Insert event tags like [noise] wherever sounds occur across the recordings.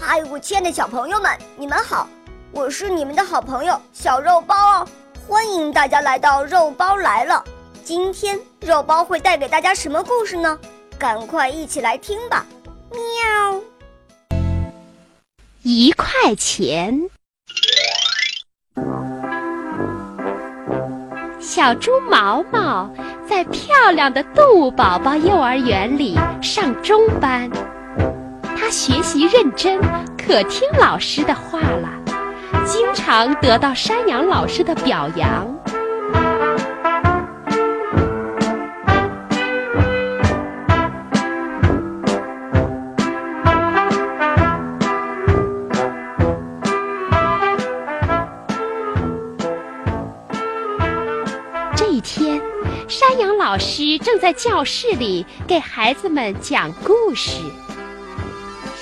嗨，我亲爱的小朋友们，你们好！我是你们的好朋友小肉包哦，欢迎大家来到肉包来了。今天肉包会带给大家什么故事呢？赶快一起来听吧！喵。一块钱，小猪毛毛在漂亮的动物宝宝幼儿园里上中班。学习认真，可听老师的话了，经常得到山羊老师的表扬。这一天，山羊老师正在教室里给孩子们讲故事。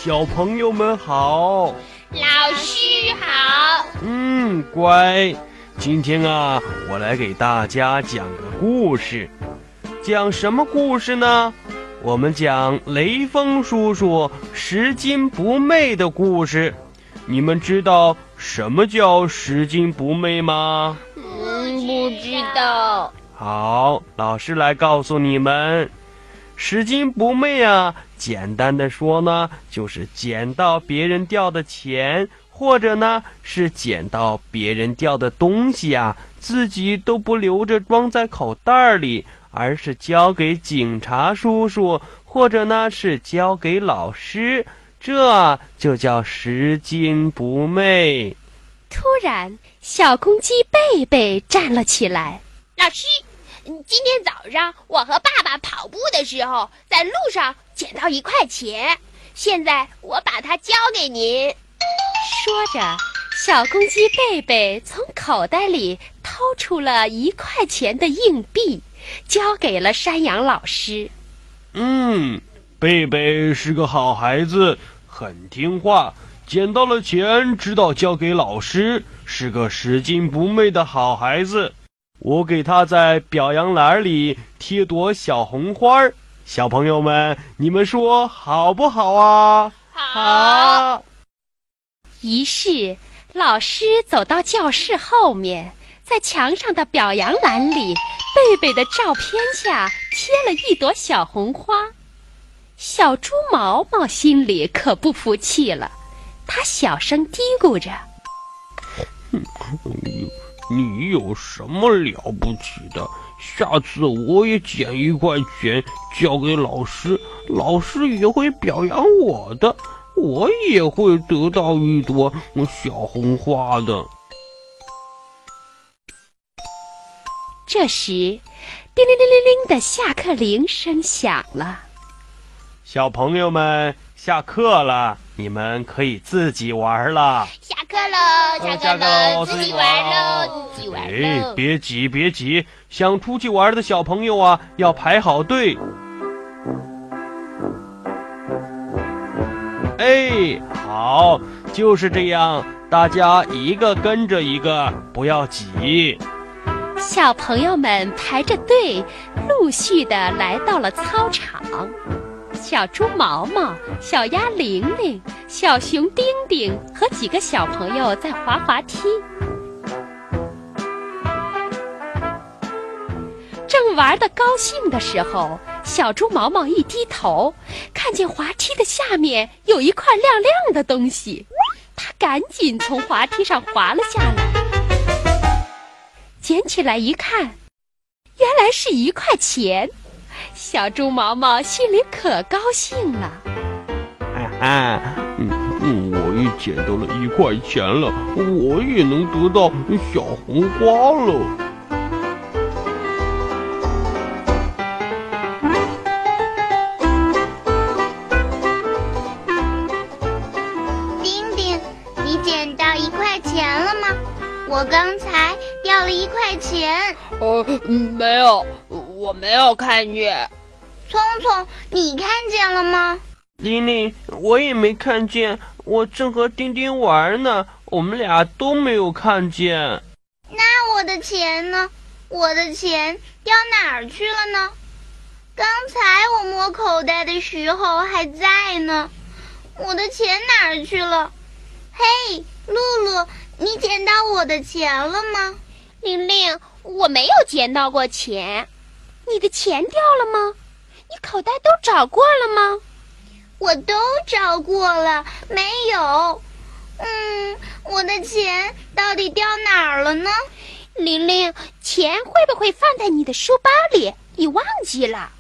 小朋友们好，老师好。嗯，乖。今天啊，我来给大家讲个故事。讲什么故事呢？我们讲雷锋叔叔拾金不昧的故事。你们知道什么叫拾金不昧吗？嗯，不知道。好，老师来告诉你们。拾金不昧啊，简单的说呢，就是捡到别人掉的钱，或者呢是捡到别人掉的东西啊，自己都不留着装在口袋里，而是交给警察叔叔，或者呢是交给老师，这就叫拾金不昧。突然，小公鸡贝贝站了起来，老师。今天早上，我和爸爸跑步的时候，在路上捡到一块钱，现在我把它交给您。说着，小公鸡贝贝从口袋里掏出了一块钱的硬币，交给了山羊老师。嗯，贝贝是个好孩子，很听话，捡到了钱知道交给老师，是个拾金不昧的好孩子。我给他在表扬栏里贴朵小红花儿，小朋友们，你们说好不好啊？好。于是，老师走到教室后面，在墙上的表扬栏里，贝贝的照片下贴了一朵小红花。小猪毛毛心里可不服气了，他小声嘀咕着：“ [laughs] 你有什么了不起的？下次我也捡一块钱交给老师，老师也会表扬我的，我也会得到一朵小红花的。这时，叮铃铃铃铃的下课铃声响了。小朋友们，下课了，你们可以自己玩了。下课喽，下课喽，自己玩喽，自己玩喽。哎，别急，别急，想出去玩的小朋友啊，要排好队。哎，好，就是这样，大家一个跟着一个，不要挤。小朋友们排着队，陆续的来到了操场。小猪毛毛、小鸭玲玲、小熊丁丁和几个小朋友在滑滑梯。正玩的高兴的时候，小猪毛毛一低头，看见滑梯的下面有一块亮亮的东西，他赶紧从滑梯上滑了下来，捡起来一看，原来是一块钱。小猪毛毛心里可高兴了，啊，嗯嗯，我也捡到了一块钱了，我也能得到小红花了。我刚才掉了一块钱。哦，没有。我没有看见，聪聪，你看见了吗？玲玲，我也没看见，我正和丁丁玩呢，我们俩都没有看见。那我的钱呢？我的钱掉哪儿去了呢？刚才我摸口袋的时候还在呢，我的钱哪儿去了？嘿，露露，你捡到我的钱了吗？玲玲，我没有捡到过钱。你的钱掉了吗？你口袋都找过了吗？我都找过了，没有。嗯，我的钱到底掉哪儿了呢？玲玲，钱会不会放在你的书包里？你忘记了？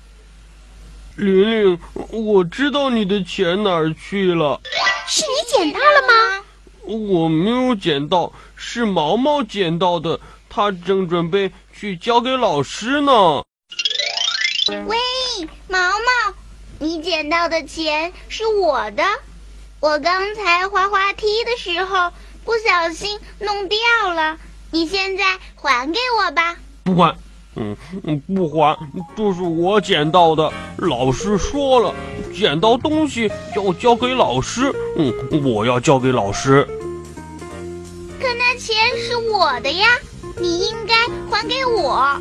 玲玲，我知道你的钱哪儿去了。是你捡到了吗？我没有捡到，是毛毛捡到的。他正准备去交给老师呢。喂，毛毛，你捡到的钱是我的。我刚才滑滑梯的时候不小心弄掉了，你现在还给我吧。不还，嗯嗯，不还，这是我捡到的。老师说了，捡到东西要交给老师。嗯，我要交给老师。我的呀，你应该还给我。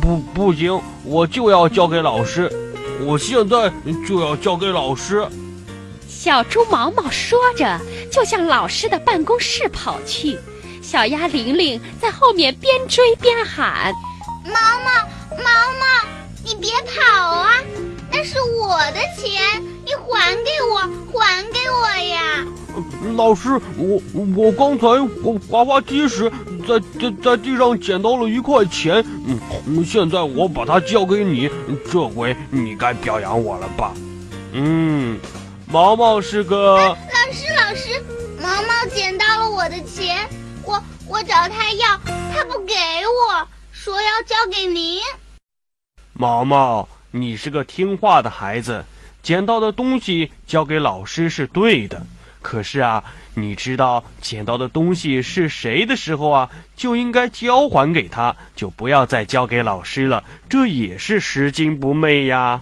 不，不行，我就要交给老师。我现在就要交给老师。小猪毛毛说着，就向老师的办公室跑去。小鸭玲玲在后面边追边喊：“毛毛，毛毛，你别跑啊！那是我的钱，你还给我，还给我呀！”老师，我我刚才我滑滑梯时，在在在地上捡到了一块钱，嗯，现在我把它交给你，这回你该表扬我了吧？嗯。毛毛是个老师，老师，毛毛捡到了我的钱，我我找他要，他不给我，说要交给您。毛毛，你是个听话的孩子，捡到的东西交给老师是对的。可是啊，你知道捡到的东西是谁的时候啊，就应该交还给他，就不要再交给老师了，这也是拾金不昧呀。